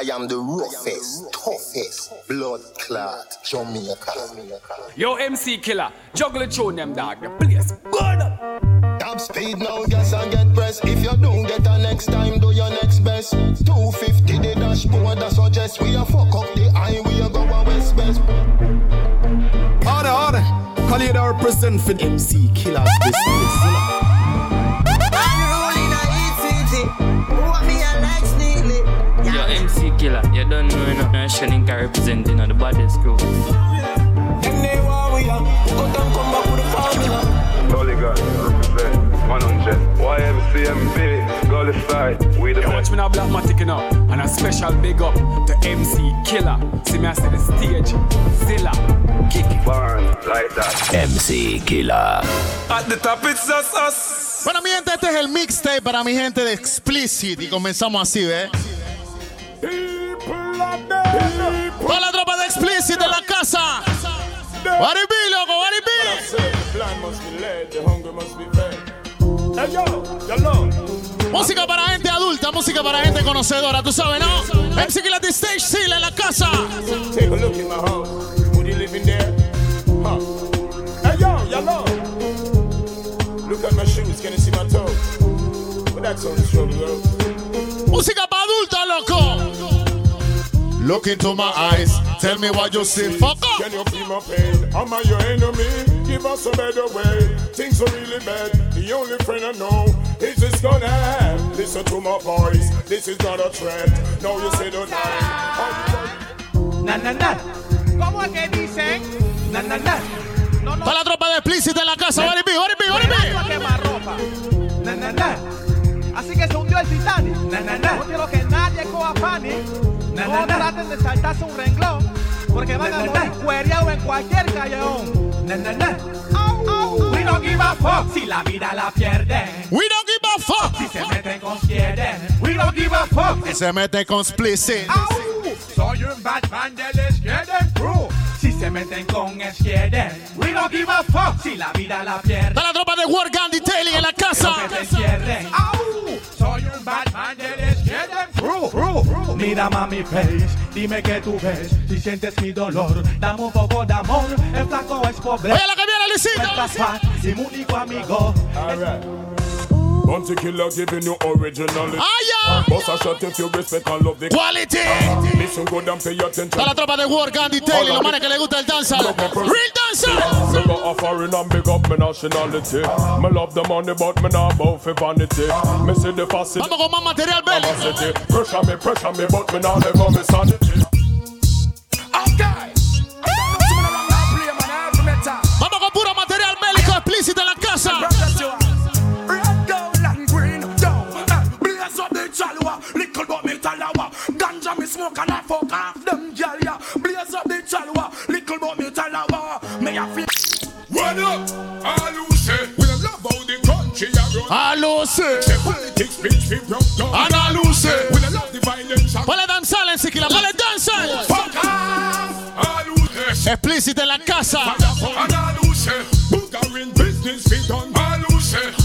I am the roughest, toughest blood clot Jamaica. Yo, MC Killer, juggle tune them dog. The place burn up. Top speed now, gas and get press. If you don't get a next time, do your next best. 250 the dashboard, that suggest we a fuck up the highway, go a west best. Order, order. Call it our represent for MC Killers business. Killer, you don't know, you know, Shining can represent, you know, the baddest crew. Dolly God, represent 100. YMCMB, Gully side, we the Yo, watch me now, Black Matic, you know. And a special big up to MC Killer. See me, I see the stage. Zilla, kick it. burn like that. MC Killer. At the top, it's us, us. Bueno, mi gente, este es el mixtape para mi gente de Explicit. Y comenzamos así, ¿ves? Toda la tropa de Explicit de la casa. Be, loco, be? Música para gente adulta, música para gente conocedora, tú sabes, ¿no? MC de Stage Seal en la casa. Take a look in my house. Would you live in there? Huh. Hey yo, yellow. Look at my shoes. Can you see my toes? But that's on the shoulder. Música para adulta, loco. Look into my eyes, tell me what you see. Fuck up. Can you feel my pain? Am I your enemy? Give us a better way. Things are really bad. The only friend I know is this gonna end. Listen to my voice. This is not a trend. No, you say the nine. Na, na, na. ¿Cómo es que dicen? Na, na, na. No, no. Toda la tropa de Explicit en la casa. What it be, what it be, what it be. Na, na, na. Así que se hundió el Titanic. Na, na, na. No quiero que nadie coja panic. Na, no na, na. traten de saltarse un renglón. Porque van Na, a morir cuereados en cualquier callejón. Na, na, na. We don't give a fuck si la vida la pierden. We don't give a fuck. Si se meten con quieren. We don't give a fuck. Que se mete con Explicit. Au. Soy un Batman del Skeden Crew. Se meten con Skeden. We don't give a fuck si la vida la pierden. Toda la tropa de War Gun Detailing en la casa. que te. ¡Au! Soy un Batman del Skeden Crew. Mira mami face, dime que tú ves. Si sientes mi dolor, dame un poco de amor. El flaco es pobre. Oye, la que viene, Luisito. Y mi único amigo. Alright. Bounty killer giving you originality. ¡Aya! Boss a shot if you respect and love the Quality. Listen good and pay attention. Toda la tropa de War Gun Detailing. Los manes que les gusta el danza. Real dancer. Me got a foreign and big up my nationality. Me love the money, but me not bout for vanity. Me see the facility. Vamos con más material. City. Pressure me, pressure me, but me not never me sanity. Okay. Smoke and I fuck off them gyal ya. Blaze up the chalwa, little but me talawa. Me a feel. What up? All who say we love how the country a run. A Luce. The politics bitch we broke down. Ana Luce. We love the violence. and Vale danzar en Siquila. Vale danzar. Fuck off. All who say. Explícito en la casa. And all who say. Booger in business we done. All who say.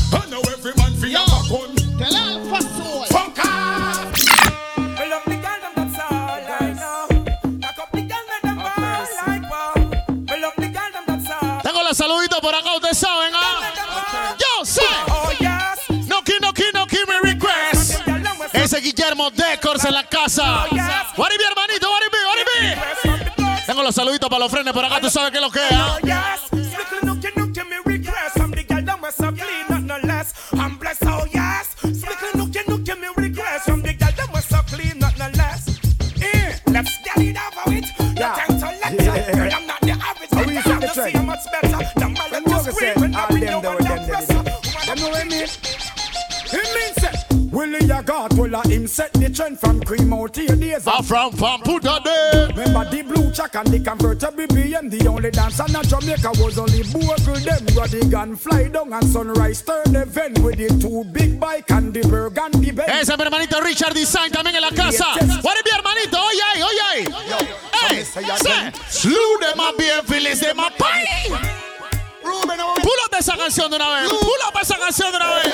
Decors en la casa. Hermanito. Tengo los saluditos para los frenes por acá, tú sabes qué es lo que es, Willie a him set the trend from cream out your days. I'm from from Puta de. Remember the blue chuck and the convertible BM The only dance in Jamaica was only bogle them Rodigan fly down and sunrise turn event With the two big bike and the burgundy Benz Ese es mi hermanito Richard Design también en la casa. What be, hermanito? Oye oye. Hey, say, slew them up bien, Phyllis, them up party. Oh. Pull up esa canción de una vez. Pull up esa canción de una vez.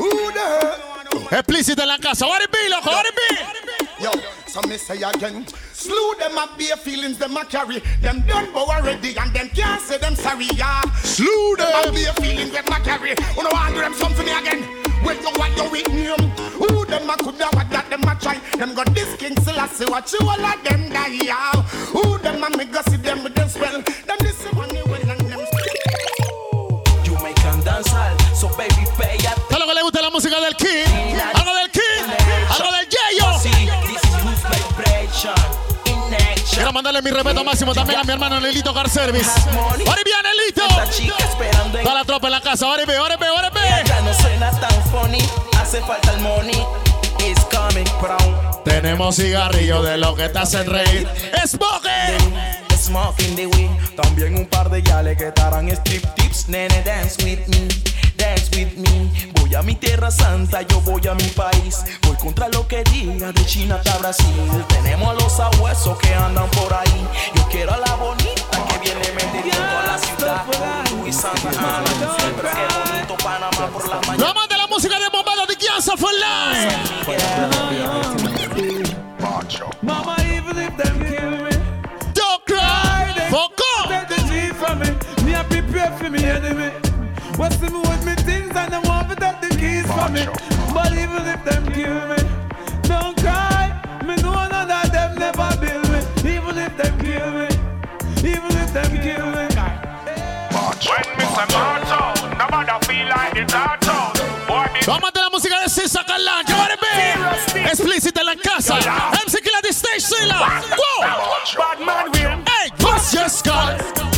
Oh. Explícito en la casa. What it be, loco? What it be? Yo, So me say again, slew them a bare feelings them a carry. Them done bow already and them can't say them sorry, yeah. Slew Them them. bare feelings them a carry. Who no want do them something again? When you want your with name, who them a coulda what that them a try? Them got this king Selassie, what you all of them die, yeah. Who them a me go see them with them spell? Them mandarle mi respeto máximo también a mi hermano Nelito Car Service. Ahora bien, Nelito. Toda la tropa en la casa. Ahora ve, ahora ve, ahora ya no suena tan funny. Hace falta el money. It's coming brown. Tenemos cigarrillo de lo que te hacen reír. Smoking. Smoking the weed. También un par de yales que estarán strip tips. Nene, dance with me. Dance with me. Voy a mi tierra santa, yo voy a mi país. Voy contra lo que diga de China hasta Brasil. Tenemos a los sabuesos que andan por ahí. Yo quiero a la bonita que viene metiendo a la ciudad. Y Santa Ana. Pero qué bonito Panamá por la mañana. Más de la música de Bombado de Kianza for life. Mama, even if them kill me, Don't cry. Foco. take the G from me. Me a prepare for me enemy. What's the me with me things and they want to take the keys from me. But even if them kill me, don't cry. Me know none of them never build me. Even if them kill me, even if them kill me. When me say march out, nobody feel like it's hard out. Boy, me Lo más de la música de Cisa Calanca. Ahora ve. Explícita en la casa. MC Killa the stage Sila. Wow. Bad man will Hey, bust your skull.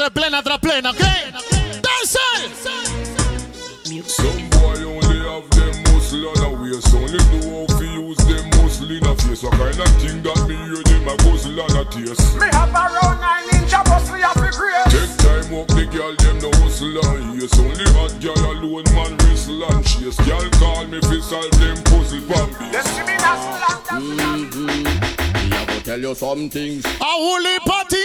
Esto es plena tras plena, ¿ok? Dance. Some boy only have them muscle on a waist. Only know how to use them muscle in a face. What kind of thing that me hear them a guzzle on a taste? Me have around nine inch of bust me have the grace. Take time up the girl them no hustle and yes Only hot girl alone man whistle and chase. Girl call me fi solve them puzzle pan Them see me dazzle and mm-hmm. Tell you some things, A woolly party,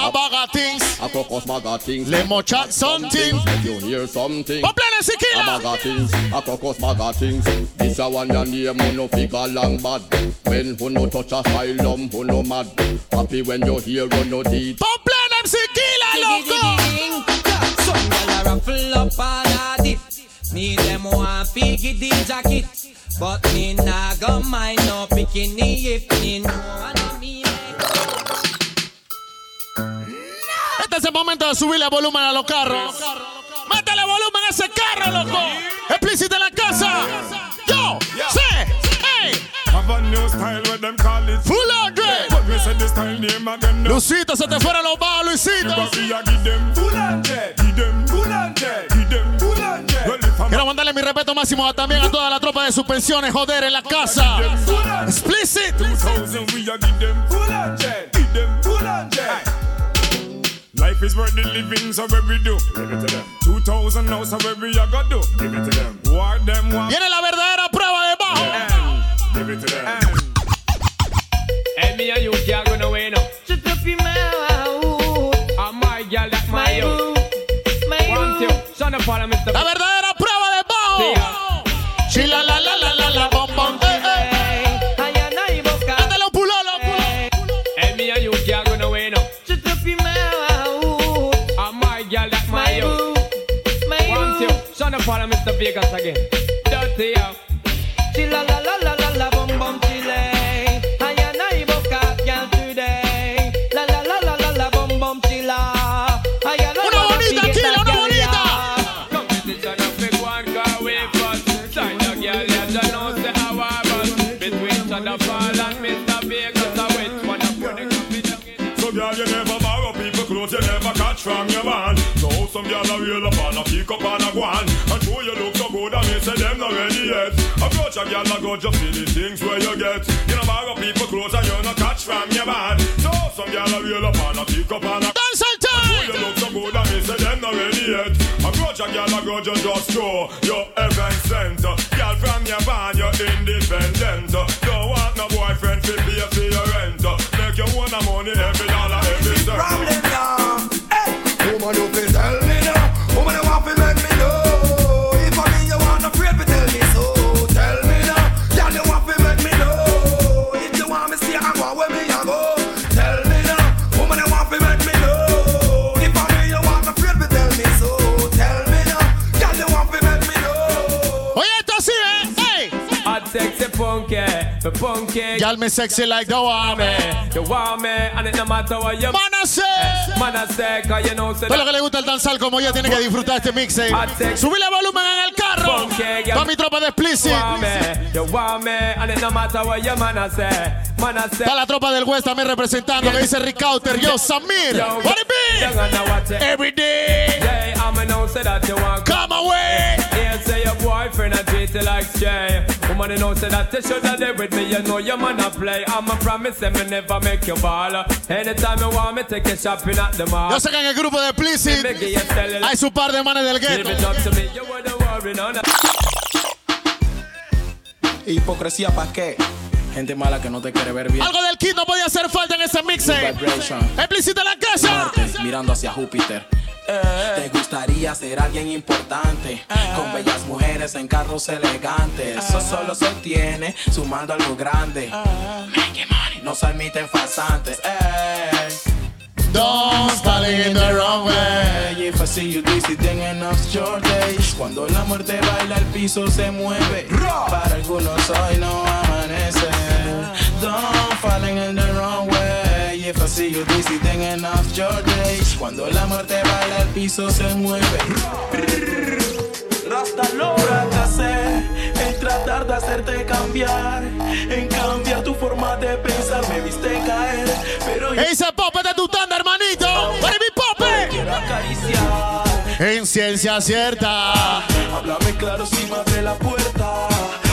hey, a bag of things. a crocus maga things. Le mo chat something. Let you hear something. O plena A siquiera. maga things, a crocus maga things. This a one your name, who no figure long bad. When who no touch a asylum, who no mad. Happy when you hear who no deed. O plena siquiera, loco. Some gyal a ruffle up and a dip. Me them want fi get the jacket, but me nah go mind no bikini if me know what I mean. Este es el momento de subirle volumen a los carros. Métele volumen a ese carro, loco. Explícita en la casa. Yo, sé, hey, Have a new style where them call it. full hundred. But me say this style name again. No. Luisito, se te fueron los bajos, Luisito. Quiero mandarle mi respeto máximo a- también a toda la tropa de suspensiones, joder, en la casa. Explicit. 2000 we a give them full hundred. Give them full hundred. Life is worth the living, so where we do. Give it to them. 2000 now, so where we a go do. Give it to them. What them want. Viene la verdadera prueba de bajo. And give it to them. Hey, me and you can't go nowhere now. Shut up your mouth, I'm my girl, that's my my you. boo, my One, boo. two, son of Mr. La verdadera the Vegas again. Dirty. Some girl a reel up and a pick up and a go on. And show you look so good, and me say them not ready yet. Approach a girl a go just see the things where you get. You know borrow people clothes and you not catch from your man. So some girl a reel up and a pick up and a Dance Show time. you look so good, and me say them not ready yet. Approach a girl a go just just show your heaven sent. Girl from your van, you're independent. Don't want no boyfriend to pay for your rent. Make you own money every dollar, the punky. Y'all me sexy like the woman. You want me, and it no matter what you Man, I say. Man, I say, cause you know, say Todo lo que le gusta el danzal como yo tiene que disfrutar este mixtape. Subirle volumen en el carro. Para mi tropa de Explicit. Está la tropa del West también representando. Que dice Rick Cauter. Yo, Samir. What it be? Every day. Yeah, I'm say that you want Come away. Yeah, say your boyfriend I treat you like stray. Woman, you know say that you shoulda there with me. You know your man a play. I'm a promise me never make you ball. Anytime you want me, take you shopping at the mall. Yo sé que en el grupo de it. hay su par de manes del Give Hipocresía pa' qué? Gente mala que no te quiere ver bien. Algo del kit no podía hacer falta en ese. Vibration. Explicit en la casa. Marte, mirando hacia Júpiter. Te gustaría ser alguien importante Con bellas mujeres en carros elegantes Eso solo se obtiene sumando algo grande no se admiten falsantes. Don't in the wrong way. Hey, if I see you dizzy, then enough your days. Cuando la muerte baila, el piso se mueve. Para algunos hoy no amanece. Don't falling in the wrong way. If I see you dizzy, then enough your days. Cuando la muerte baila, el piso se mueve. Rasta lo fracasé en tratar de hacerte cambiar, en cambiar tu forma de pensar. Me viste caer, pero yo Ese de tu tanda, hermanito. En ciencia cierta. Háblame claro si abre la puerta.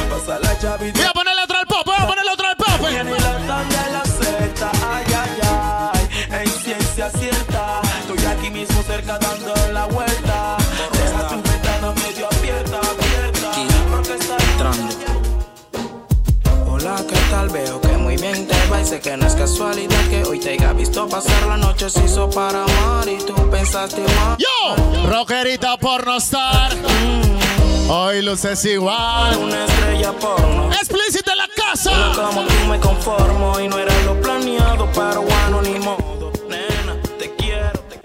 Pasa la llave y Voy a ponerle otro al pope. Voy a ponerle otro al Viene sé que no es casualidad que hoy te haya visto pasar la noche se hizo para amar y tú pensaste mal. Yo, rockerita pornostar. Hoy luces igual. Una estrella porno. Explicit en la casa. Como tú me conformo y no era lo planeado, pero bueno, ni modo. Nena, te quiero, te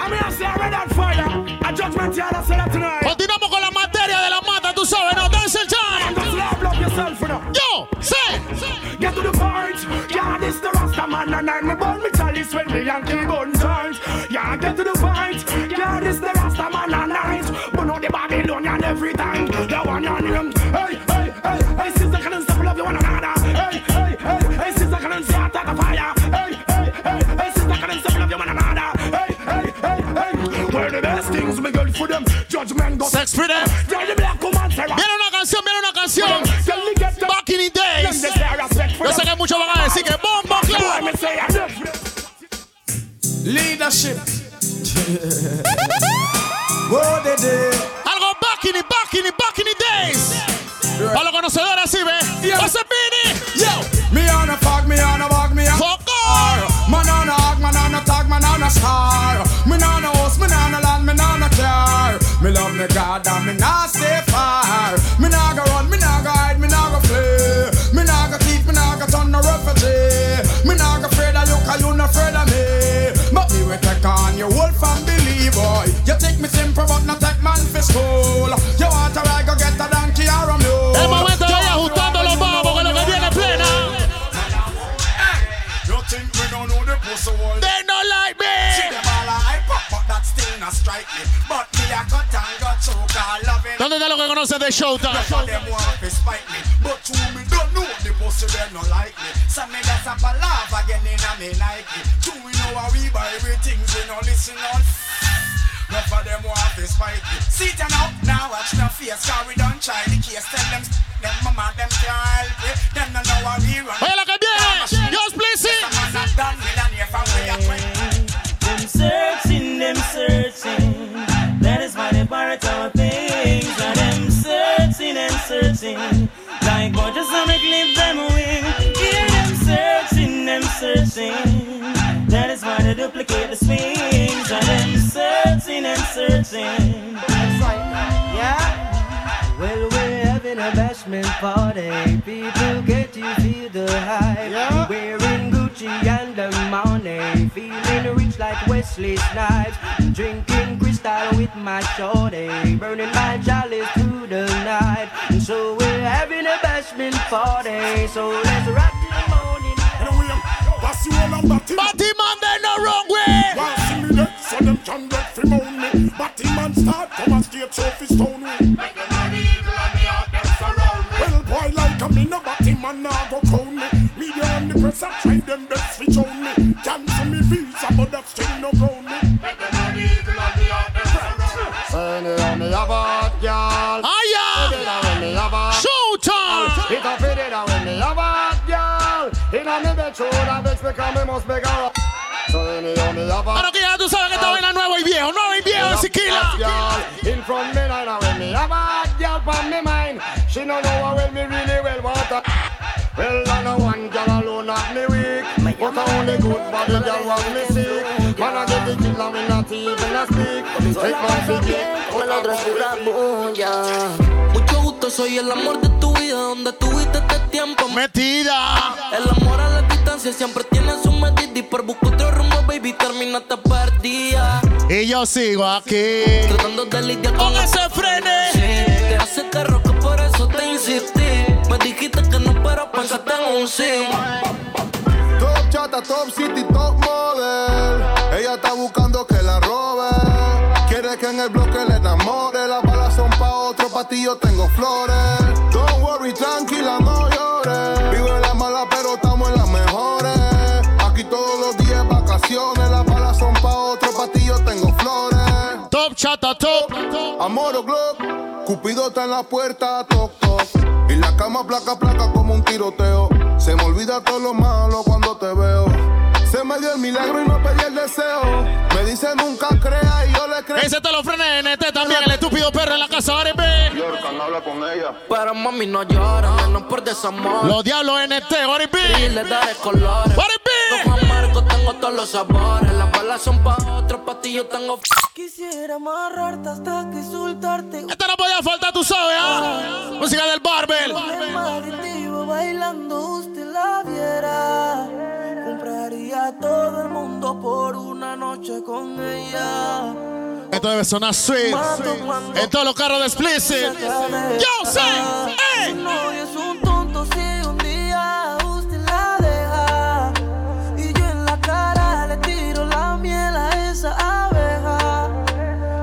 I'm here, say red on fire. A judgment yard, I love, love yourself, you know. Yo, sé. Get to the point. Yeah, this the Rasta man and I'm me burn me chalice when me Yankee gun tight. Yeah, get to the point. Yeah, this the Rasta man and night. But not the Babylonian every time. The one on him. Hey, hey, hey, hey, sister, can stop love you one another? Hey, hey, hey, hey, sister, can start a fire? Hey, hey, hey, hey, sister, can stop love you one another? Hey, hey, hey, hey. Where the best things me good for them. Judgment go. Sex freedom. Yeah, Leadership. What they did. Algo back in the, back in the, back in the days. Para los conocedores así, ve. José Pini. Yo, me on a fog, me on a bog, me on Fuck off. Man on a hog, man on a tag, man on a star. Me on a house, me on a land, me on a car. Me love me God and me not fresh out them want to spite me, but me don't know the boss no like me. Some me that's a palaver again in a me Nike. Two we know how we buy everything, we no listen on. Not for them. Sit up now, watch no we don't try the case. Tell them, them mama, them can't help. Them no know how we run. Hey. Just please Them searching, them searching. A clip them wing. Yeah, them searching, them searching. That is why they duplicate the swings. And them searching and searching. That's right, yeah. Well, we're having a bashment party. People get to feel the hype. Wearing Gucci and the money. Feeling rich like Wesley Snipes. Drinking crystal with my shorty. Burning my chalice through the night. And so we're having a bashment party. So let's rock till the morning. That's you all I'm batty. Batty man, they no wrong way. Want see me dead, so them can get free moan me. Batty man start come and Bueno, que ya tú sabes que esta vaina nuevo y viejo, nuevo y viejo, Siquila. in front me and when me have a hot girl from me mind. She no know how well me really well want her. Well, I know one girl alone have me weak, but I only good body girl want me sick. Man, I get the killer me not even a speak. Take my la otra es pura bulla. Gusto, soy el amor de tu vida. Donde tuviste este tiempo. Metida. El amor a la distancia siempre tiene su medida. Y por buscar otro rumbo, baby, terminaste perdida. Y yo sigo aquí. Tratando de lidiar con ese frene. Te hace carro que por eso te insistí. Me dijiste que no, pero pensaste en un sí. Top chata, top city, top model. Ti yo tengo flores. Don't worry, tranquila, no llores. Vivo en la mala, pero estamos en las mejores. Aquí todos los días vacaciones. Las balas son pa' otro, pa' ti yo tengo flores. Top chata, top. Amor o glock. Cupido está en la puerta, toc, toc. Y la cama placa, placa como un tiroteo. Se me olvida todo lo malo cuando te veo. Se me dio el milagro y no pedí el deseo. Me dice nunca crea y yo le creo. Ese te lo frena NT también, el estúpido perro en la casa, Aribe. Pero mami no llora, menos por desamor. Los diablos NT, Y Aribe. le daré colores. Aribe. Rojo amargo tengo todos los sabores. Las balas son pa' otros, pa' ti yo tengo. Quisiera amarrarte hasta que soltarte. Esta no podía faltar, tú sabes, ¿ah? Música del Barbel. bailando usted la viera. Compraría todo el mundo por una noche con ella. Esto debe sonar sweet. En todos los carros de Explicit. Yo sé. Su novio es un tonto si un día usted la deja. Y yo en la cara le tiro la miel a esa abeja.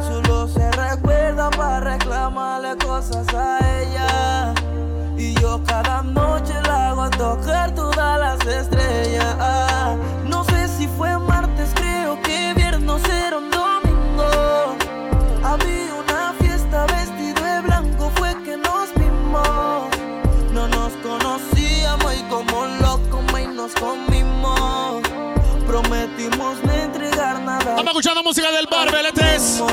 Solo se recuerda para reclamarle cosas a ella. Y yo cada noche la hago tocar todas las estrellas. No sé si fue martes, creo que viernes era un domingo. Había una fiesta vestido de blanco, fue que nos vimos. No nos conocíamos y como locos y nos comimos. Prometimos no entregar nada. Estamos escuchando música del Barbel. Este es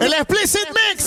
el Explicit Mix.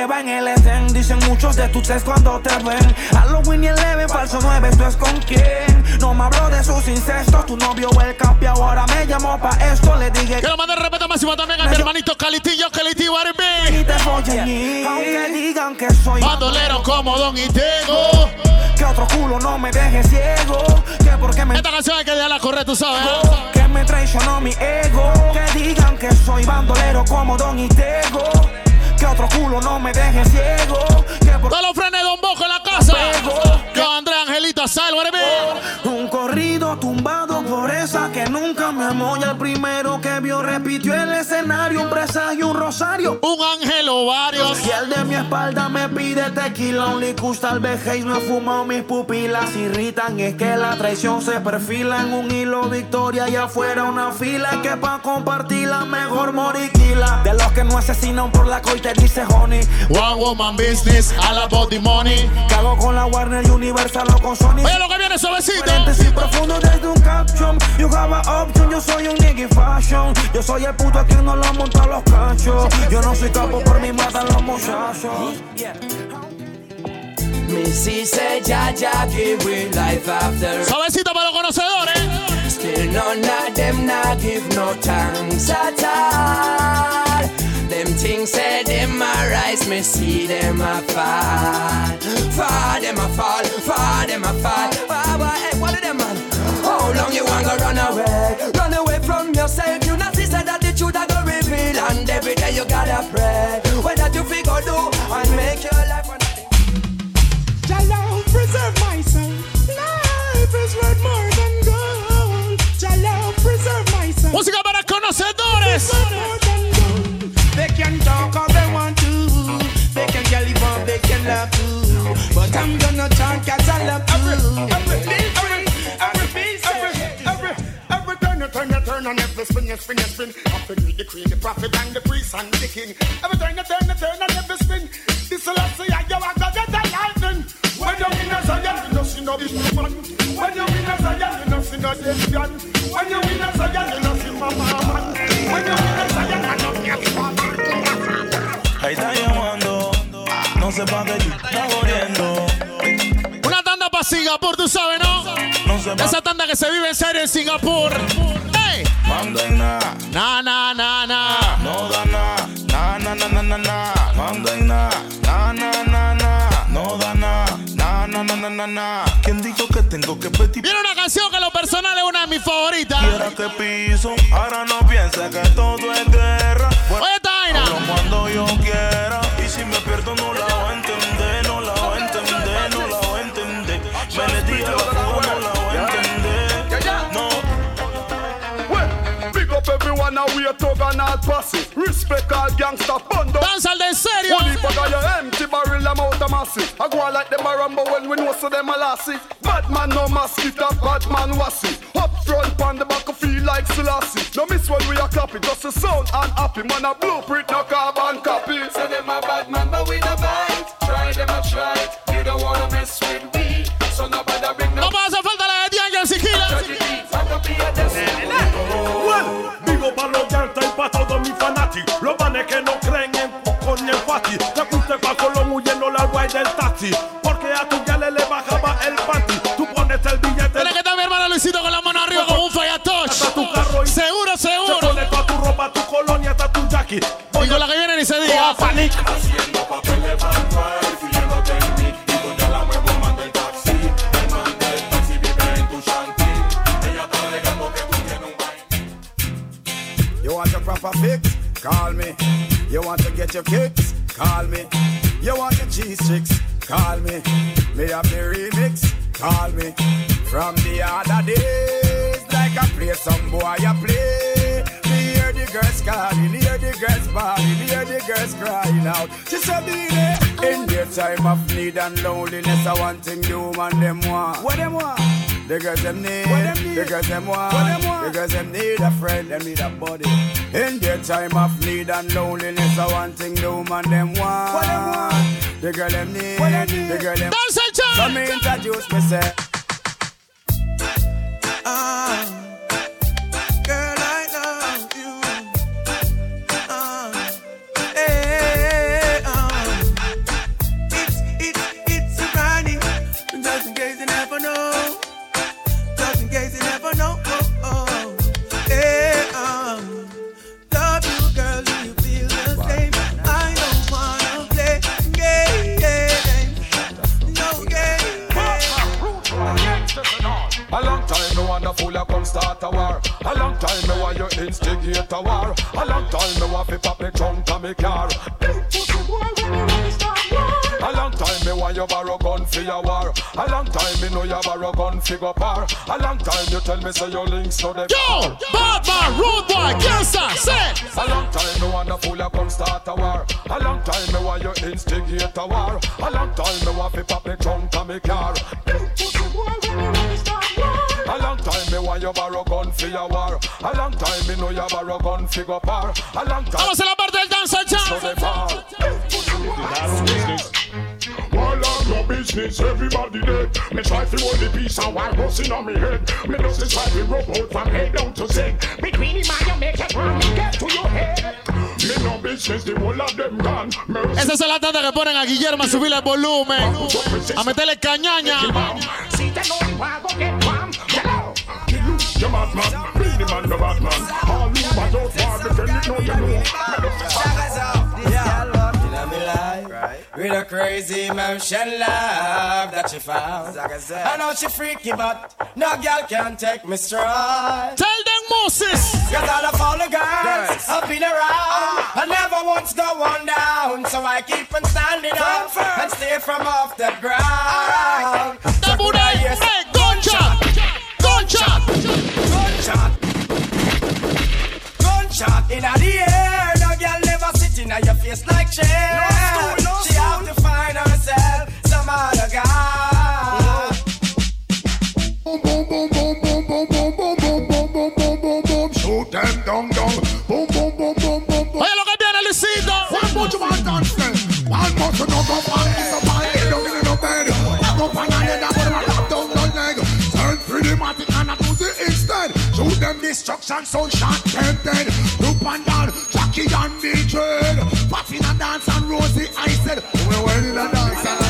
Eva en el Edén. Dicen muchos de tus test cuando te ven. Halloween y el Eleven, falso 9, esto es con quién. No me habló de sus incestos. Tu novio el capi ahora me llamó pa' esto. Le dije Quiero mandar respeto máximo también a mi hermanito Calitillo, Calitillo, y Aribe. te follen. Aunque digan que soy bandolero como Don Itego. Que otro culo no me deje ciego. Que porque me. Esta canción hay que dejarla correr, tú sabes. ¿eh? Que me traicionó mi ego. Que digan que soy bandolero como Don Itego. Que otro culo no me deje ciego. Que por... Los frenes Don Boco en la casa. Yo, André Un corrido tumbado por esa que nunca me amó. Y el primero que vio repitió el escenario. Un presagio, un rosario. Un ángel o varios. Y el de mi espalda me pide tequila. Un licus tal vez no he fumado. Mis pupilas irritan. Es que la traición se perfila en un hilo. Victoria y afuera una fila. Que pa' compartirla mejor moriquila. De los que no asesinan por la coita dice honey. One woman business, all about the money. Cago con la Warner Universal o con Sony. Oye lo que viene suavecito. Paréntesis profundo desde un caption. You have a option, yo soy un nigga fashion. Yo soy el puto a quien no lo monta los cachos. Yo no soy capo por mi matan los muchachos. Missy said, Jah Jah give we life after. Suavecito para los conocedores. Still none of them not give no thanks at all. Them things say them a rise, me see them a fall. Fall them a fall, fall them a fall. Why, why, hey, what are them man? How long you want to run away? Run away from yourself. You not see say that the truth I go reveal, and every day you gotta pray. What that you figure do and make your life. Jah love preserve my soul. Life is worth more than gold. Jah love preserve my soul. Música para conocedores. They can talk all they want to. They can get it up, they can love too. But I'm gonna talk you turn and every spin you spin you spin. Up to the queen, the prophet and the priest and the king. Every turn you turn you turn and every spin. This Celestia, you are gonna get a lightning. When you win a Zion, you know see no big man. When you win a Zion, you know see no lesbian. When you win a Zion, you know see mama man. When you win a Zion, you know see Ahí está llamando, no sé pa' qué tú estás jodiendo. Una tanda para Singapur, tú sabes, ¿no? Esa tanda que se vive en serio en Singapur. ¡Ey! Manda en nada, Na, na, na, na. no da na na na na na na. Manda en nada, na na na na, no da na na na na na na. ¿Quién dijo que tengo que pedir? Viene una canción que lo personal es una de mis favoritas. Quiera que piso, ahora no piensa que todo es all posse. Respect all gangsta bund up. Danza al de en serio. Only for your empty barrel I'm out of massive. I go on like them a rambo when we know so them a lassie. Bad man no mosquito, bad man wassy. Up front on the back feel like Selassie. No miss when we a copy, just a sound and happy. Man a blueprint, no carbon copy. Del taxi. Porque a tu gale le bajaba el panty. Tú pones el billete. Tiene que estar mi hermano Luisito con la mano arriba como un fallatoch. Seguro, Se seguro. pone toda tu ropa, tu colonia, hasta tu jackie. Y con la que viene ni se diga. The girls them need, the girls them want, the girls them need a friend, them need a buddy. In their time of need and loneliness, I want thing the woman them want. What them want? The girl them need, the girl them. Dance el chan. So me introduce myself. Instigate a war. A long time me want fi pop me trunk and me car. A long time me want you borrow gun for your war. A long time me know you borrow gun for go par. A long time you tell me say your links to the Yo, bad man, road boy, cancer, say. A long time me want a fool you come start a war. A long time me want you instigate a war. A long time me want fi pop me trunk and me car. A long time me want you borrow gun for your war. A long time me know you borrow gun for go par. A long time. Vamos a la parte del danza, So they bar. While I'm business, everybody dead. Me try to hold the peace and while busting on me head. Me just try to rub out from head down to Z. Between him and you make it run, me get to your head. Esa es la tanda que ponen a Guillermo a subirle el volumen, a meterle cañaña. With a crazy motion love that she found. I know she freaky, but no girl can take me stride. Tell them Moses. Got all of all the girls I've been around. I never once go one down. So I keep on standing up and stay from off the ground. So could I hear Hey, gunshot! Gunshot! Gunshot! Gunshot in the air. No girl never sit in your face like chair. she destruction, so shot them dead. Loop and down, Jackie and Betrayed. Popping a dance and Rosie, I said. We're wearing a dance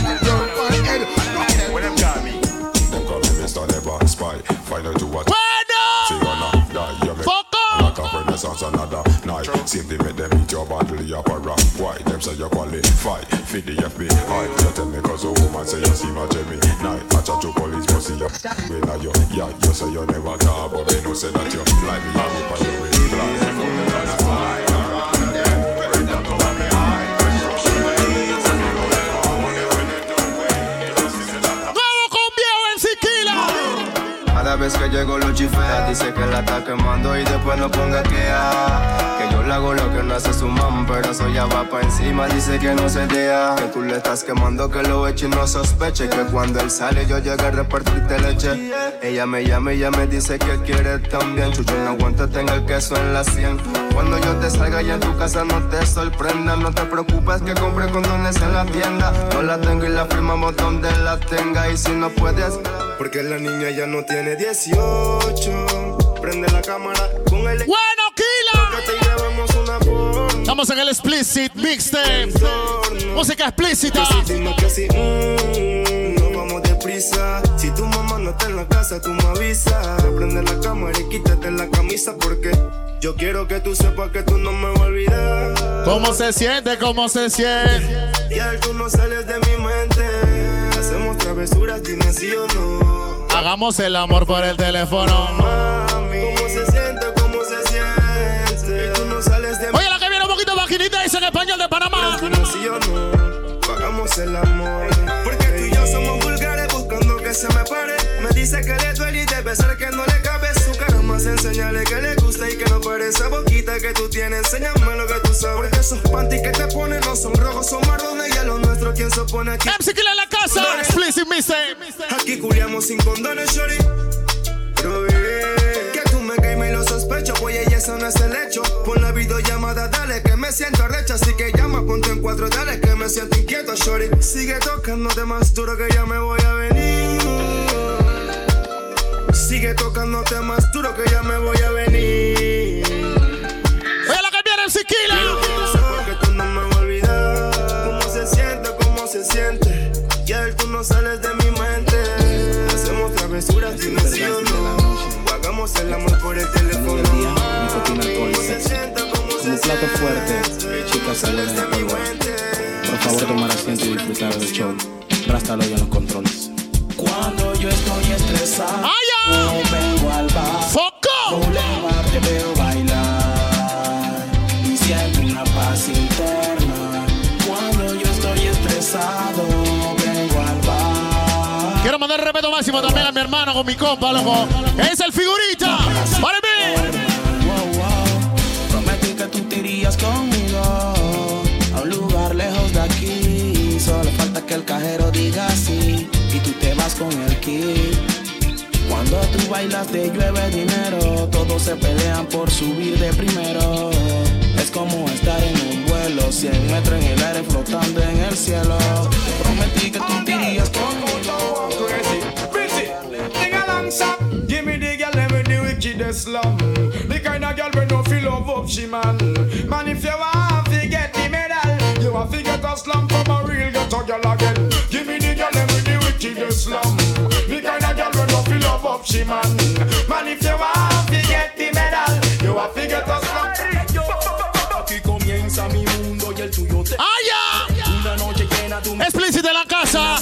Them say you qualify. Feed the FBI. You tell me cause a woman say you see my Jimmy. Night. I chat to police, but see you. When are you? Yeah, you say you never talk, but they know say that you like me. Your way. Nuevo Vez que llego lo chifea, dice que la está quemando y después no ponga que ah, Que yo le hago lo que no hace su mam, pero eso ya va pa' encima, dice que no se dea. Que tú le estás quemando, que lo eche y no sospeche. Que cuando él sale yo llegue a repartirte leche. Ella me llama y ya me dice que quiere también. Chucho no aguanta, tenga el queso en la sien. Cuando yo te salga y en tu casa no te sorprenda. No te preocupes que compre condones en la tienda. No la tengo y la firmamos donde la tenga. Y si no puedes, porque la niña ya no tiene 18. Prende la cámara con el. Bueno, Kila. Estamos en el explicit mixtape. Música explícita. Mm, no vamos deprisa. Si tu mamá no está en la casa, tú me avisas. Prende la cámara y quítate la camisa porque yo quiero que tú sepas que tú no me vas a olvidar. ¿Cómo se siente? ¿Cómo se siente? Y tú no sales de mi mente. Hacemos travesuras, dime sí o no. Hagamos el amor por el teléfono. ¿Cómo se siente? ¿Cómo se siente? Y tú no sales de Oye, la que viene un poquito bajinita dice en español de Panamá. Dime sí o no. Hagamos el amor. Porque tú y yo somos vulgares buscando que se me pare. Me dice que le duele y debe ser que no le cabe más. Enseñale que le gusta y que no parece boquita que tú tienes. Enséñame lo que tú sabes. Porque esos panties que te ponen no son rojos, son marrones. Y a lo nuestro, ¿quién se opone aquí? MC en la casa. Explicit mixtape. Aquí culiamos sin condones, shorty. Pero eh, que tú me quemes y lo sospecho, pues ella eso no es el hecho. Pon la videollamada, dale que me siento recho. Así que llama, ponte en cuatro, dale que me siento inquieto, shorty. Sigue tocándote más duro que ya me voy a venir. Sigue tocándote más duro que ya me voy a venir. Oye, la que viene MC Kila. Porque tú no me vas a olvidar. Cómo se siente, cómo se siente. Ya tú no sales de mi mente. Hacemos travesuras, dime sí o no. Hagamos el amor por el teléfono. Nicotina alcohol, sexo. Como plato fuerte, chicas salen de polvo. Por favor, tomar asiento y disfrutar del show. Rástalo ya en los controles. Cuando yo estoy estresado, ¡Ay, no vengo al bar. ¡Foco! Problema te veo bailar. Y siento una paz interna. Cuando yo estoy estresado, vengo al bar. Quiero mandar respeto máximo también a mi hermano con mi compa, loco. Es el figurita. ¡Para mí! Bailas te llueve dinero, todos se pelean por subir de primero. Es como estar en un vuelo, 100 metros en el aire flotando en el cielo. Prometí que tú te irías conmigo. Give me the girl, let the wickedest slum. The kind of girl we no feel love up, she man. Man, if you want to get the medal, you want to get a slum from a real ghetto girl again. Give me the girl, me the wickedest slum. Feel up, she man. Man, if you want to get the medal, you want to get a slum. Aquí comienza mi mundo y el tuyo te. Una noche llena de un. Explícito de la casa.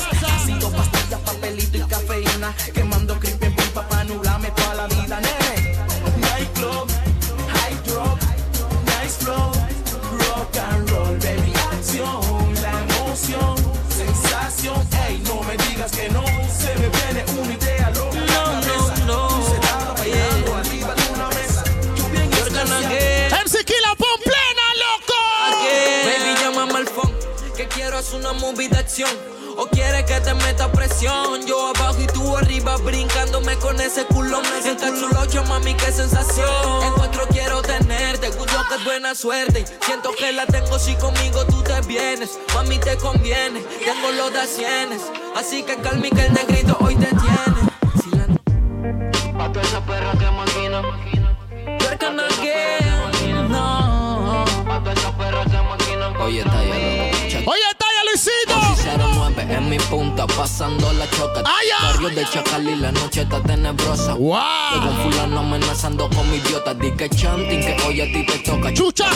Una movie de acción. O quiere que te meta presión. Yo abajo y tú arriba, brincándome con ese culón. Está chulo, mami, qué sensación. Encuentro quiero tenerte, juro que es buena suerte. Siento que la tengo si conmigo tú te vienes. Mami, te conviene, tengo los de cienes. Así que calmi que el negrito hoy te tiene. Pa' toda esa perra que maquina. Punta, pasando la choca. Barrio de Chacal y la noche está tenebrosa. Wow. con fulano amenazando con mi idiota. Di que chanting, que hoy a ti te toca. Chucha.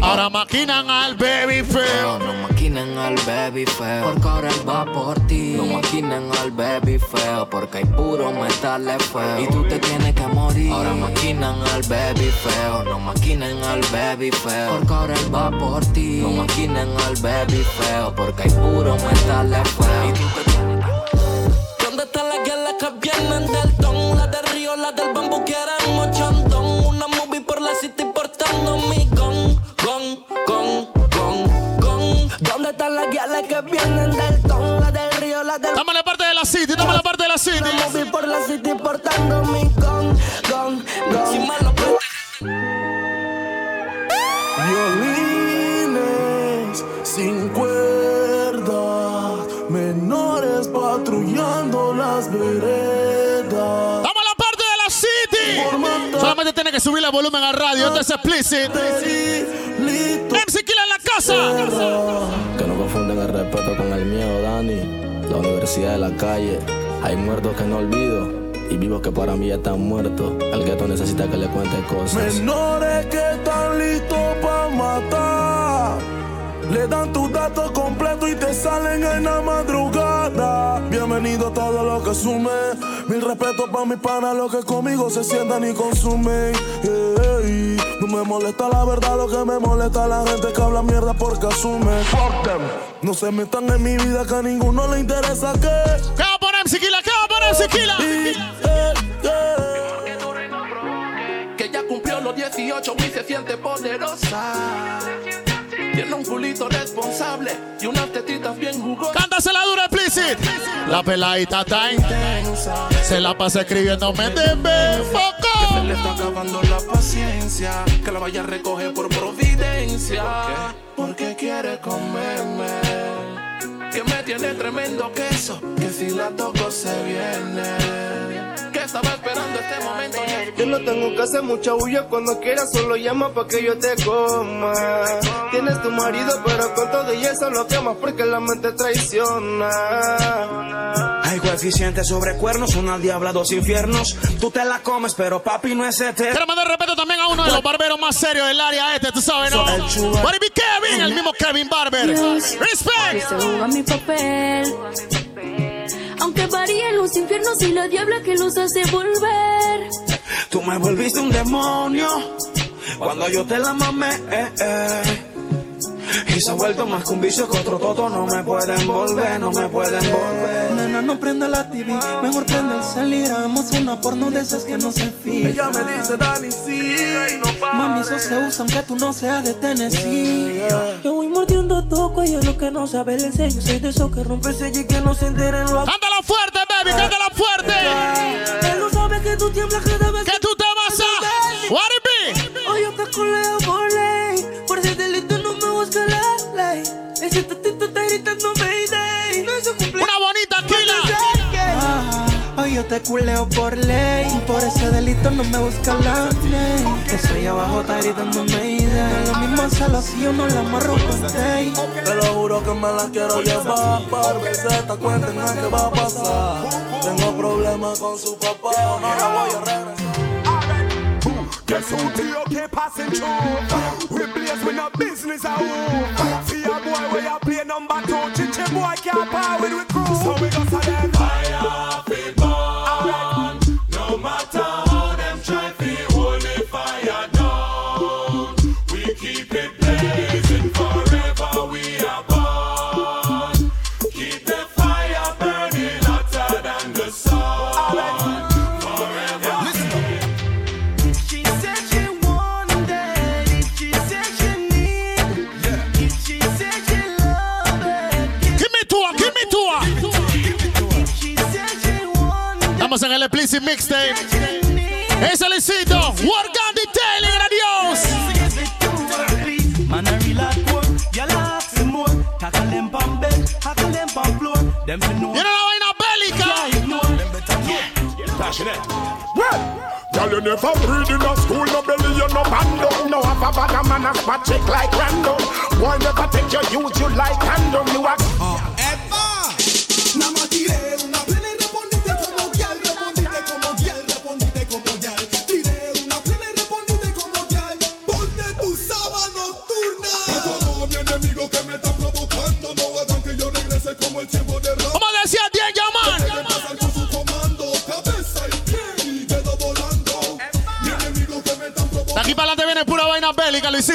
Ahora maquinan al baby feo. No maquinen al baby feo. Porque ahora él va por ti. No maquinen al baby feo. Porque hay puro metal feo. Y tú te tienes que morir. Ahora maquinan al baby feo. No maquinen al baby feo. Porque ahora él va por ti. No maquinen al baby feo. Porque hay puro metal feo. Y tú te ¿Dónde están las guerras que vienen del ton? Las del río, las del bambú quieren que vienen del ton? Las del río, las del Dame la parte de la city, dame la parte de la city. Una movie por la city portando mi gon, gon, gon. Si me lo Violines sin cuerda, menores patrullando las veredas. Tiene que subir el volumen al radio. Esto es explicit. MC Killa en la casa. Que no confunden el respeto con el miedo, Dani. La universidad de la calle. Hay muertos que no olvido. Y vivos que para mí ya están muertos. El gueto necesita que le cuente cosas. Menores que están listos para matar. Le dan tus datos completos y te salen en la madrugada. Bienvenido a todo lo que sume. Mil respetos para mis panas, los que conmigo se sientan y consumen. Ey, no me molesta la verdad, lo que me molesta la gente que habla mierda porque asume. Fuck them. No se metan en mi vida que a ninguno le interesa que. ¿Qué va a poner MC Killa? ¿Qué va a poner MC Killa? Que ya cumplió los 18 y se siente poderosa. Un culito responsable y unas tetitas bien jugosas. Cántase la dura explicit. La peladita está intensa. Se la pasa escribiéndome de Que se foco. le está acabando la paciencia. Que la vaya a recoger por providencia. Porque quiere comerme. Que me tiene tremendo queso. Que si la toco se viene. Estaba esperando este momento. Yo no tengo que hacer mucha bulla cuando quieras, solo llama pa' que yo te coma. Tienes tu marido, pero con todo y eso lo quemas porque la mente traiciona. Hay coeficientes sobre cuernos, una diabla, dos infiernos. Tú te la comes, pero papi no es eterno. Quiero mandar respeto también a uno de los barberos más serios del área este, tú sabes, ¿no? Be Kevin, el mismo Kevin Barber. Respect. Aunque varíen los infiernos y la diabla que los hace volver. Tú me volviste un demonio cuando yo te la mamé. eh, eh. Y se ha vuelto más que un vicio que otro toto. No me pueden volver, no me pueden volver. Nena, no prenda la TV, mejor prende el salir. Hagamos una porno de esas que no se fija. Ella me dice, Dani, sí, no. Mami, eso se usa aunque tú no seas de Tennessee. Yo voy mordiendo todo, ella lo que no sabe le enseño. Soy de esos que rompe el sello y que no se enteren lo Cántala fuerte, baby, cántala fuerte. Él no sabe que tú tiemblas cada vez que tú te vas a. What it be? Una bonita kila. Hoy yo te culeo por ley. Por ese delito no me busca la ley. Que soy abajo está gritando Mayday. Lo mismo solo si yo no la amarro con tay. Te lo juro que me la quiero llevar. Para que se te cuenten a qué va a pasar. Tengo problemas con su papá. No la voy a regresar. Guess who T.O.K. passing through? We blaze with no business at home. See a boy where you play number two. Chichi boy can't power with crew. So we go them. Fire, pon bed, tackle them pon floor. Them fi know. You know la vaina bélica. Girl, you never breed in a school, no belly, you no bando. No have a bad man, a spot chick like random. Boy, never take your youth, you like condom. Comando, cabeza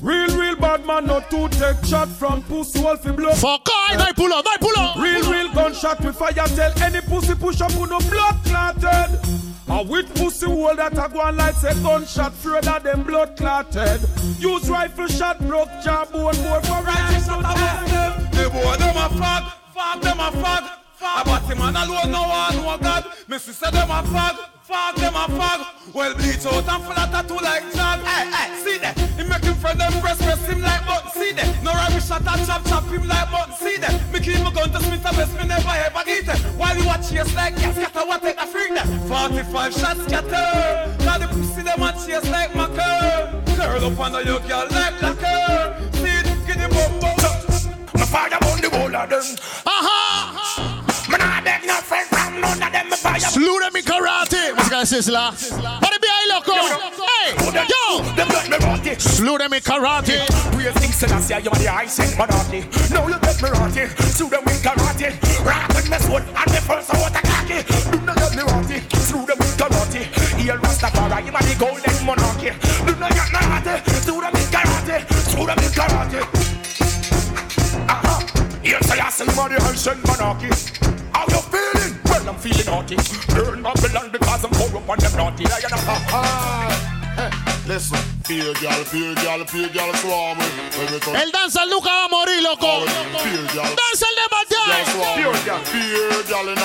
Real, real bad man, not to take shot from pussy wolf in blood. Fuck I, no pull up, no pull up. Real, real gunshot with fire. Tell any pussy push up with no blood clotted. A with pussy hole that a go on like say gunshot afraid of them blood clotted. Use rifle shot, broke jawbone, more for right shot away them. The boy them a fag, fag them a fag. Fag. But him man alone no one no God. Me sister them a fag, fag them a fag. Well bleach out and full of tattoo like jag. Hey, hey, see that? He make him friend them press press him like button. See that? No rubbish shot and chop chop him like button. See that? Me keep my gun to Smith and West, me never ever get it. While you watch chase like gas, scatter what take a freak that. 45 shots scatter. Now the pussy them a chase like my curl. Curl up under your girl like lacquer. See it, get the bum bum. My fire on the whole of them. Aha. Man, I beg no friend from none of them. Fire. Slew them in karate. Música de Sisla. Para be ahí, loco. Hey, yo. Them let me rot it. Slew them in karate. Real things and I say you the ice and monarchy. Now you get me rotty. Slew them with karate. Rock with me sword and me first out a cocky. Do not get me rotty. Slew them with karate. Here Rastafari, you are the golden monarchy. Do not get me rotty. Slew them with karate. Slew them with karate. Aha. Here say I say you are the and monarchy. How you feeling? Well, I'm feeling naughty. Turn Babylon because I'm corrupt and I'm naughty. I am ha ah, ah. Listen. Feel gal, feel gal, feel gal swarm El dancer nunca va a morir, loco. Oh, feel gal. Dancer never. Feel gal. Feel gal in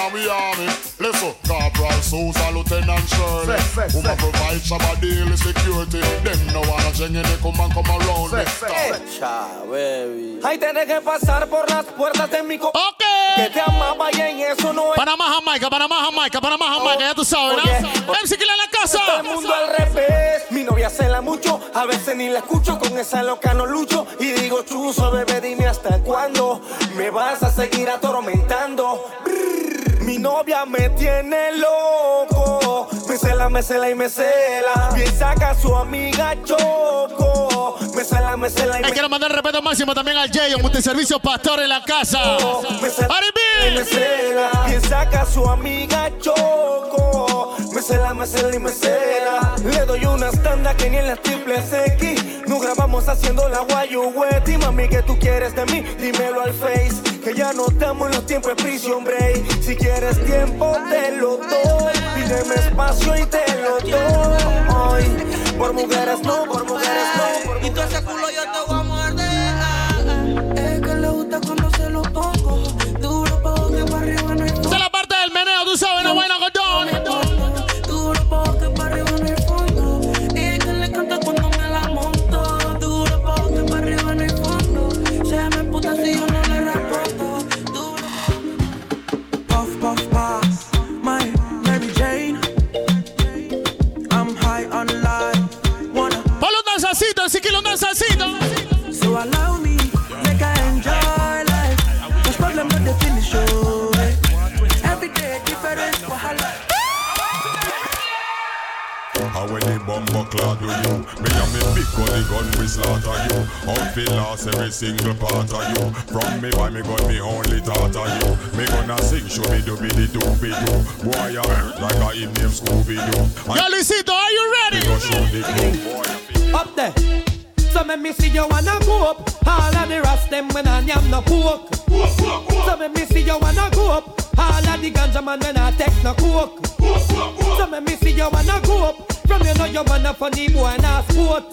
Sousa, Lieutenant Shirley. Who ma provide some daily security. Them no wanna change they come and come around me. Ahí tenés que pasar por las puertas de mi co Ok. Que te amaba y en eso no es. Panamá, Jamaica, Panamá, Jamaica, Panamá, Jamaica, ya tú sabes, ¿no? Oye. MC Killa en la casa. Todo el mundo al revés. Mi novia se la mucho, a veces ni la escucho. Con esa loca no lucho. Y digo, chuzo, bebé, dime hasta cuándo me vas a seguir atormentando. Novia me tiene loco. Me cela, me cela y me cela. Piensa que a su amiga choco. Me cela, me cela y me quiero mandar respeto máximo también al Jay, un multiservicio pastor en la casa. Me cela, me cela. Piensa que a su amiga choco. Me cela, me cela y me cela. Le doy una tanda que ni en la triple X. Nos grabamos haciendo la guayo Y mami, que tú quieres de mí? Dímelo al face. Que ya no estamos en los tiempos de prisión break. Si quieres tiempo, te lo doy. Pídeme espacio y te lo doy. Por mujeres no, por mujeres no. Y todo ese culo yo te voy a morder. Es que le gusta cuando se lo pongo. Duro pa' que para arriba no hay Esta es la parte del meneo, tú sabes, no vaina con así que un danzacito. So allow me, make I enjoy life. Cause problem not the finish, oh. eh. Every day different, wahala. And when the bumper clad do you Me and me big gun, the gun we slaughter you Out fi lost every single part of you From me buy me gun, me only thought of you Me gonna sing, show me do be the do be do Boy, I hurt like a him name Scooby-Doo Yo, Luisito, are you ready? Me go show the club, boy Up there. So make me see you wanna go up. All of the rest them when I am no pork. So make me see you wanna go up. All of the ganja man when I take no coke. So make me see you wanna go up. From you know you wanna funny boy and sport.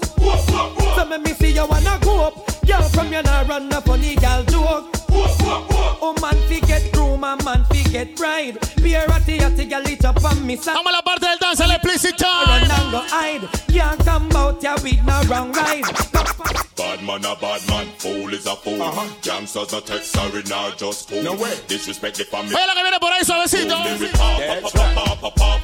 So make me see you wanna go up. Girl from you nah run a funny girl joke. Oh man fi get groom and man fi get bride. Be a ratty ratty girl it up on me side. Vamos a la parte del dance, el explicit time. Run and go hide. Can't come out ya with no wrong ride. Bad man a bad man, fool is a fool. Uh-huh. Gangsters a text sorry now just fool no way. Disrespect the family. Oye, lo que viene por ahí, suavecito.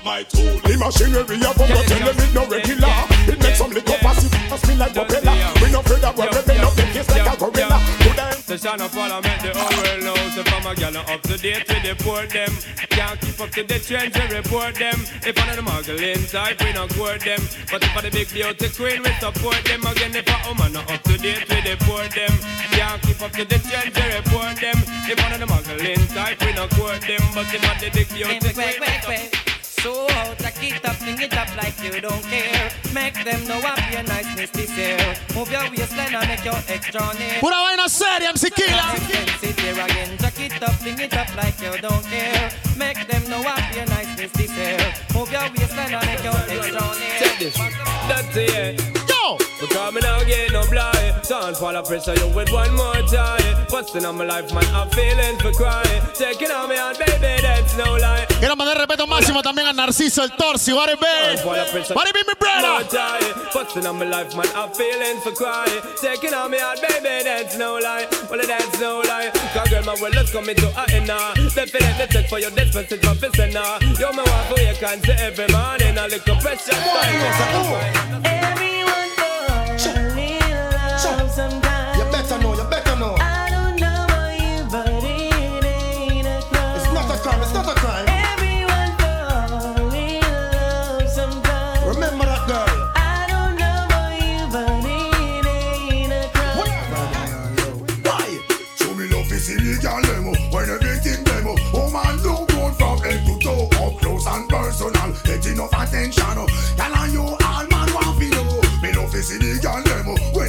my tool. The machinery of a tell them it no regular. It makes some little fussy spin like propeller. We no afraid of what rebel up the case like a gorilla. Put them? The Shana Parliament, the whole world knows. If I'm a gal up to date, we deport them. Can't keep up to the trends, we report them. If I'm the muggling type, we not court them. But if I'm the big beauty queen, we support them. Again, if a woman not up to date, we deport them Can't keep up to the trends, we report them If I'm the muggling type, we not court them But if I'm the big beauty queen, we support So out, take it up, fling it up like you don't care. Make them know I'm your niceness this year. Move your waistline and make your extra near. Pura vaina seria, MC Killa. Sit here again, jack it up, fling it up like you don't care. Make them know I'm your niceness this year. Move your waistline and make your extra near. Check this, that's it Yo! Because me now get no blind Don't fall a pressure you with one more time Busting on my life man, I'm feeling for crying. Taking on me out baby, that's no lie. Quiero mandar respeto máximo también a Narciso el Torsi. What it be? What it be, mi More brother? time Busting on my life man, I'm feeling for crying. Taking on me out baby, that's no lie. Well that's no lie. Cause girl my world is coming to a end now. Definitely check for your despacito professor now. Yo me want for you can say every morning. A little pressure Everyone see the girl them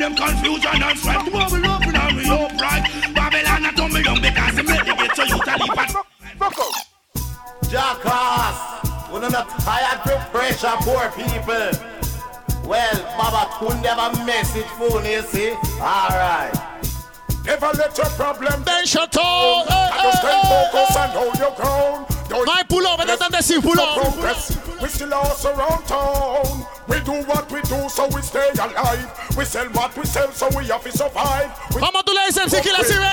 them confusion and strife. To all we love it and we upright. Babylon a tumble down because they make the gate so you to leave at Jackass, we're not tired to pressure poor people. Well, Baba couldn't have a message for you see. Alright. Never let your problem Then shut up. And just stay focused and hold your ground. Don't No hay pull up, no tan decir pull up. We still also around town. We do what we do so we stay alive. We sell what we sell so we have to survive. We Vamos, tú le dices, si que la sirve.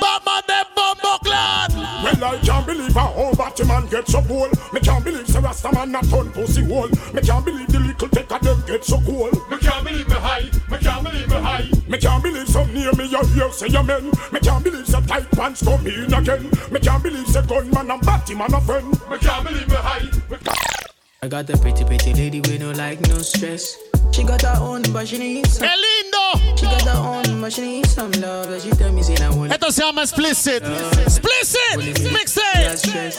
Batman de Bombo Clan. Well, I can't believe a whole Batman get so cool. Me can't believe the Rasta man not turn pussy hole. Me can't believe the little take of them get so cool. Me can't believe me high. Me can't believe me high. Me can't believe some near me you hear say amen. Me can't believe some tight pants come in again. Me can't believe say gunman and Batman a friend. Me can't believe me high. I got a pretty, pretty lady with no like, no stress. She got her own, but she needs some. ¡Qué lindo! She got her own, but she needs some love. But she tell me, say, I want Esto se llama Explicit. Explicit. Mixtape.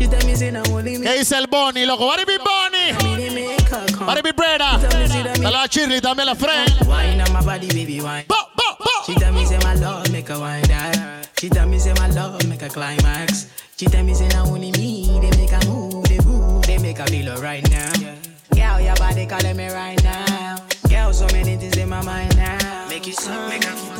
She tell me, say, I want me. ¿Qué dice el Bonnie, loco? What it be Bonnie? What it be Breda? Dale a Shirley, también la friend. Wine on my body, baby, wine. She tell me, say, my love, make her wine that. She tell me, say, my love, make her climax. She tell me, say, now only me, they make her move, feel alright now. Girl, your body calling me right now. Girl, so many things in my mind now. Make you suck, make her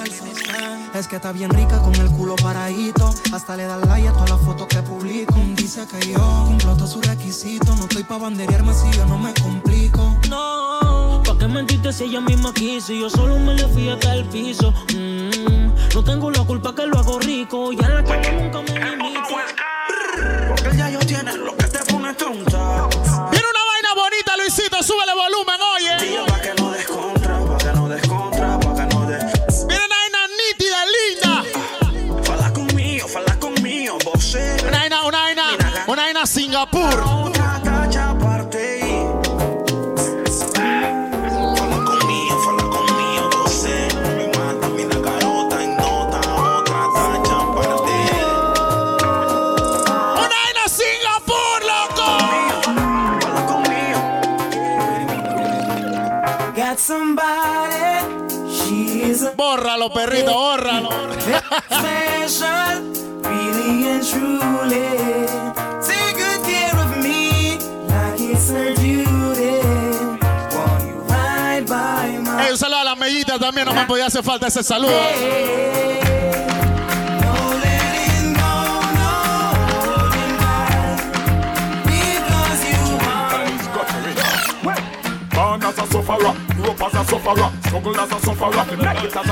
Es que está bien rica con el culo paradito. Hasta le da like a todas las fotos que publico. Dice que yo cumplo todos sus requisitos. No estoy pa' banderearme si yo no me complico. No, ¿pa' qué mentirte si ella misma quiso? Y yo solo me le fui hasta el piso. Mm, no tengo la culpa que lo hago rico. Ya en la también. No me podía hacer falta ese saludo. A a struggle a as a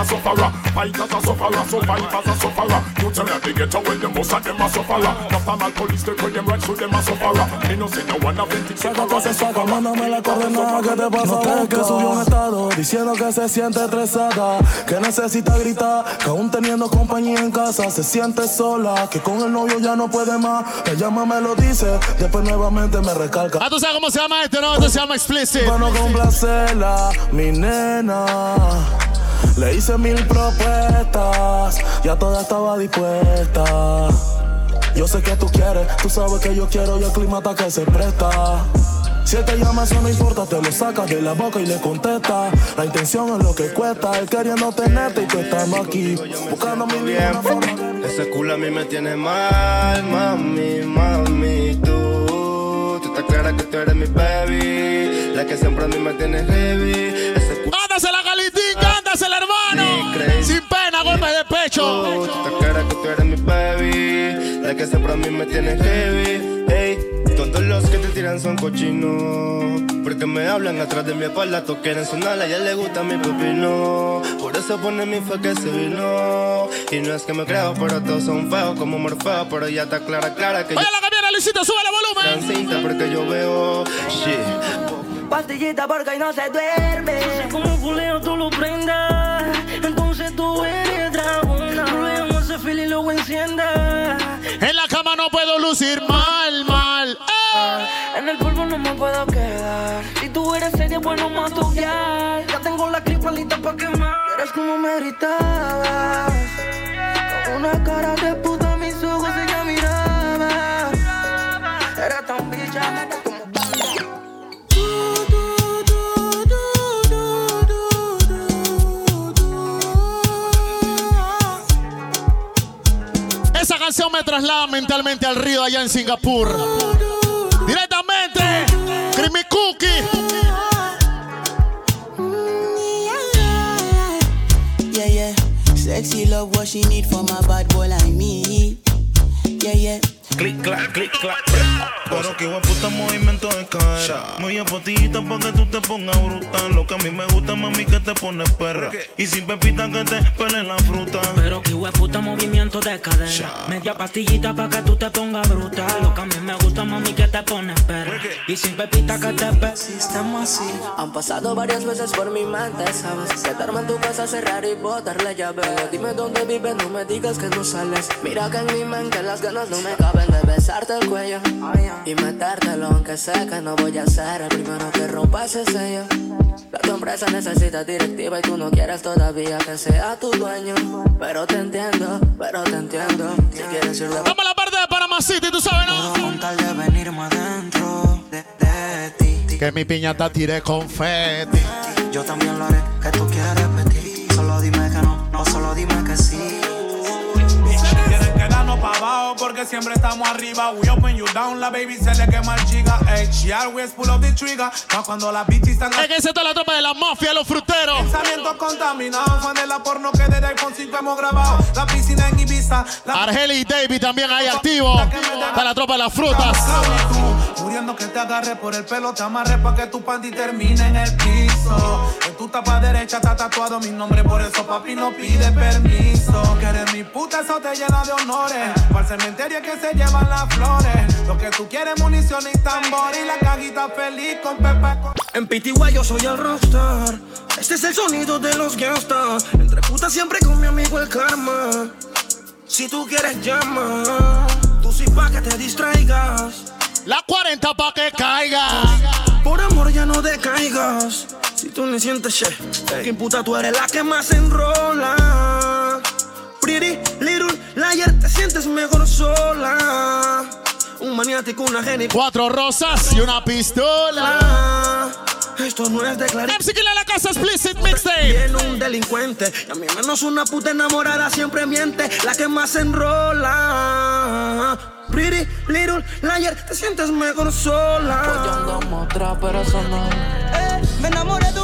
sufferer, fight as a sufferer, survive as a sufferer. You tell me they get away, the most of them a sufferer. After my police take with them right through them a sufferer. Me no see no one of them think Saca que se saca, mándame la coordenada que te pasa que subió un estado diciendo que se siente estresada, que necesita gritar, que aún teniendo compañía en casa se siente sola, que con el novio ya no puede más. Me llama, me lo dice, después nuevamente me recalca. Ah, ¿tú sabes cómo se llama este? No, esto se llama Explicit. Para no complacerla, mi nena. Le hice mil propuestas, ya toda estaba dispuesta. Yo sé que tú quieres, tú sabes que yo quiero y el clima está que se presta. Si él te llama, eso no importa, te lo sacas de la boca y le contesta. La intención es lo que cuesta, él queriendo tenerte y tú estando aquí, buscando mi vida. Ese culo a mí me tiene mal, mami, mami, tú. Tú estás clara que tú eres mi baby, la que siempre a mí me tiene heavy. Ese culo Ándasela, Galitín, ándasela, hermano. Sin pena, golpe de pecho. tú estás clara que tú eres mi baby, la que siempre a mí me tiene heavy. Hey, todos los que te tiran son cochinos. Porque me hablan atrás de mi espalda, todos quieren sonar, a ella le gusta mi pepino. Por eso pone mi fe que se vino. Y no es que me creo, pero todos son feos como Morfeo. Pero ya está clara, clara que yo Oye, la cambiara, Luisito, sube el volumen. cinta porque yo veo shit. Pastillita porque no se duerme. Como culeo tú lo prendas, entonces tú eres dragona. Luego ese fil y luego encienda. En la cama no puedo lucir mal, mal. ¡Eh! En el polvo no me puedo quedar. Si tú eres seria, bueno, más tu guiar. Ya tengo la clipa lista pa' quemar. Eres como me gritabas. Con una cara de me traslada mentalmente al río allá en Singapur. Directamente, Creamy Cookie. Yeah, yeah. Sexy love, what she need from a bad boy like me. Yeah, yeah. Clic, clac, clic, clac. Pero que puta movimiento de cadera. Muy apotita pa' que tú te pongas bruta. Lo que a mí me gusta, mami, que te pones perra. Y sin pepita que te pele la fruta. Pero que puta movimiento de cadera. Media pastillita pa' que tú te pongas bruta. Lo que a mí me gusta, mami, que te pones perra. Y sin pepita que te pele. Estamos así. Han pasado varias veces por mi mente, ¿sabes? Quedarme en tu casa, cerrar y botarle llave. Dime dónde vives, no me digas que no sales. Mira que en mi mente las ganas no me caben de besarte el cuello y metértelo, aunque sé que no voy a ser el primero que rompa ese sello. La tu empresa necesita directiva y tú no quieres todavía que sea tu dueño. Pero te entiendo, pero te entiendo. Si quieres ir de Vamos a la parte de Panama City, tú sabes, ¿no? Con tal de venirme adentro de, de ti. Que mi piñata tire confeti. Yo también lo haré, que tú quieres porque siempre estamos arriba. We open you down, la baby se le quema el chiga. Hey, she always pull up the trigger. Pa' cuando la bitch están En ese está la tropa de la mafia, los fruteros. Pensamientos contaminados, fan de la porno que desde iPhone 5 hemos grabado. La piscina en Ibiza. La Argeli y David también ahí activo. Está la tropa de las frutas. Muriendo que te agarre por el pelo, te amarre pa' que tu panty termine en el piso. En tu tapa derecha está tatuado mi nombre, por eso papi no pide permiso. Que eres mi puta, eso te llena de honores. Para el cementerio que se llevan las flores. Lo que tú quieres, munición y tambor. Y la cajita feliz con pepa. En PTY yo soy el rockstar. Este es el sonido de los gangsters. Entre putas siempre con mi amigo el karma. Si tú quieres llama, tú sí pa' que te distraigas. La 40 pa' que caiga. Por amor ya no decaigas. Si tú me sientes che, que puta tú eres la que más enrola. Pretty little liar, te sientes mejor sola. Un maniático, una geni. Cuatro rosas y una pistola. Esto no es declarar. MC Killa la casa explicit mixtape. Viene un delincuente. Y a mí menos una puta enamorada siempre miente. La que más enrola. Pretty little liar, te sientes mejor sola. Apoyando otra, pero eso no. Eh, me enamoré de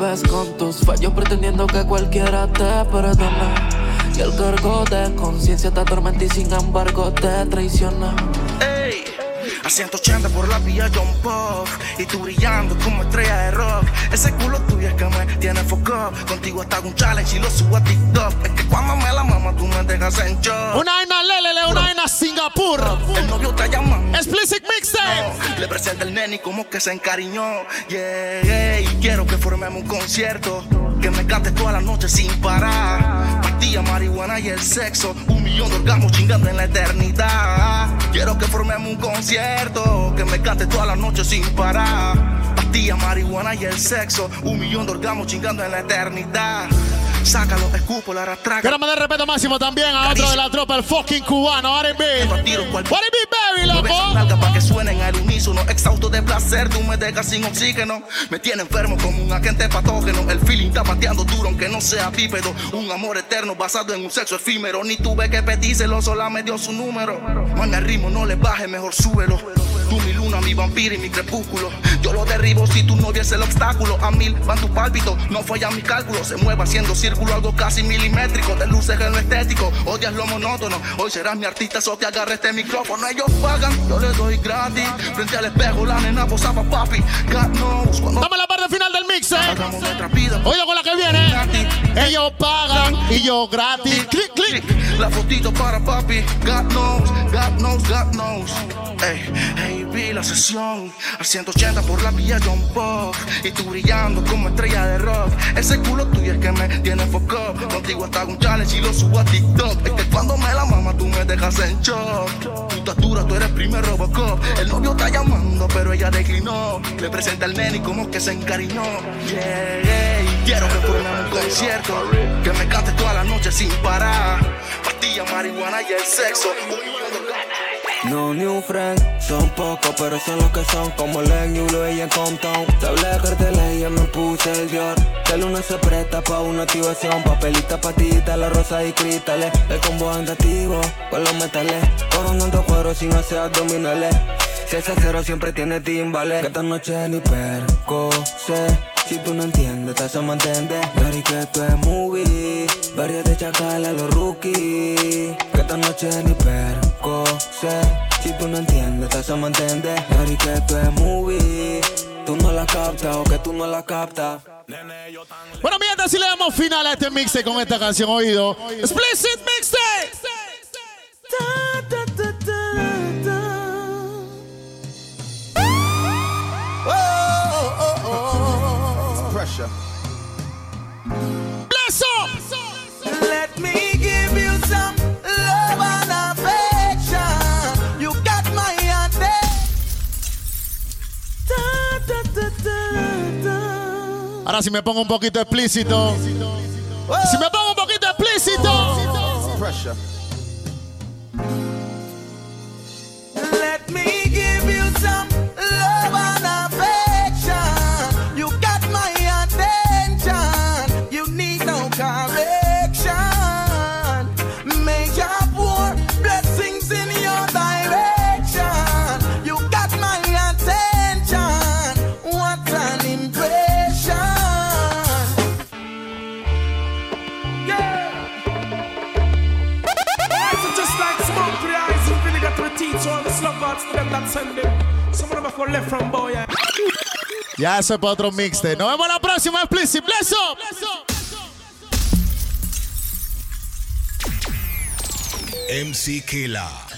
con tus fallos pretendiendo que cualquiera te perdona. Y el cargo de conciencia te atormenta y sin embargo te traiciona. Ey, a 180 por la vía John Pop Y tú brillando como estrella de rock. Ese culo tuyo es que me tiene foco Contigo hasta un challenge y lo subo a TikTok. Es que cuando me la mama tú me dejas en shock. Una vaina Lelele, una vaina Singapur. El novio está llamando Explicit mixtape. Le presenta el nene y como que se encariñó. Yeah, yeah, y quiero que formemos un concierto. Que me cantes toda la noche sin parar. Pastilla, marihuana y el sexo. Un millón de orgasmos chingando en la eternidad un concierto Que me cantes toda la noche sin parar. Pastilla, marihuana y el sexo Un millón de orgasmos chingando en la eternidad Sácalo, escupo, la rastraca Quiero mandar respeto máximo también a otro de la tropa, el fucking cubano, R&B. R&B, baby, loco. para que suenen al unísono, exhausto de placer, tú me dejas sin oxígeno. Me tiene enfermo como un agente patógeno. El feeling está pateando duro, aunque no sea bípedo. Un amor eterno basado en un sexo efímero. Ni tuve que pedírselo, sola me dio su número. Man, el ritmo no le baje, mejor súbelo. Tú mi mi vampiro y mi crepúsculo. Yo lo derribo si tú no vies el obstáculo. A mil van tus pálpitos, no falla mi cálculo. Se mueve haciendo círculo, algo casi milimétrico. De luces en lo estético, odias lo monótono. Hoy serás mi artista, so te agarre este micrófono. Ellos pagan, yo les doy gratis. Frente al espejo, la nena posaba papi. God knows cuando Dame la parte final del mix, eh. Oye con la que viene. Ellos pagan y yo gratis. Clic, clic. La fotito para papi. God knows, God knows, God knows. Ey, hey, vi la Al 180 por la vía John Pop. Y tú brillando como estrella de rock. Ese culo tuyo es que me tiene foco. Contigo hasta un challenge y lo subo a TikTok. Es que cuando me la mama tú me dejas en shock. Tu estatura, tú eres primer Robocop. El novio está llamando, pero ella declinó. Le presenta al nene y como que se encariñó. Yeah, yeah. Quiero que formemos un concierto, que me cante toda la noche sin parar. Pastilla, marihuana y el sexo. No new friend, son pocos pero son los que son Como Len y y en Compton. Te hablé de carteles y ya me puse el Dior. Que luna se presta pa' una activación. Papelita, patita, la rosa y cristales. El combo andativo con los metales. Coronando cuero sin hacer abdominales. Si ese cero siempre tiene timbales. Que esta noche ni perco sé si tú no entiendes, te se mantente. Dari que esto es movie. Varios de chacal a los rookies. Que esta noche ni perco sé. Si tú no entiendes, te se mantente. Dari que esto es movie. Tú no la captas o que tú no la captas. Bueno, mira, si le damos final a este mixtape con esta canción oído. Explicit Mixtape. Pressure. Bless up. Let me give you some love and affection. You got my attention. Ahora si me pongo un poquito explícito. Si me pongo un poquito explícito. Pressure. Ya eso es para otro mixtape. Nos vemos la próxima, Explicit. Bless up. MC Killa.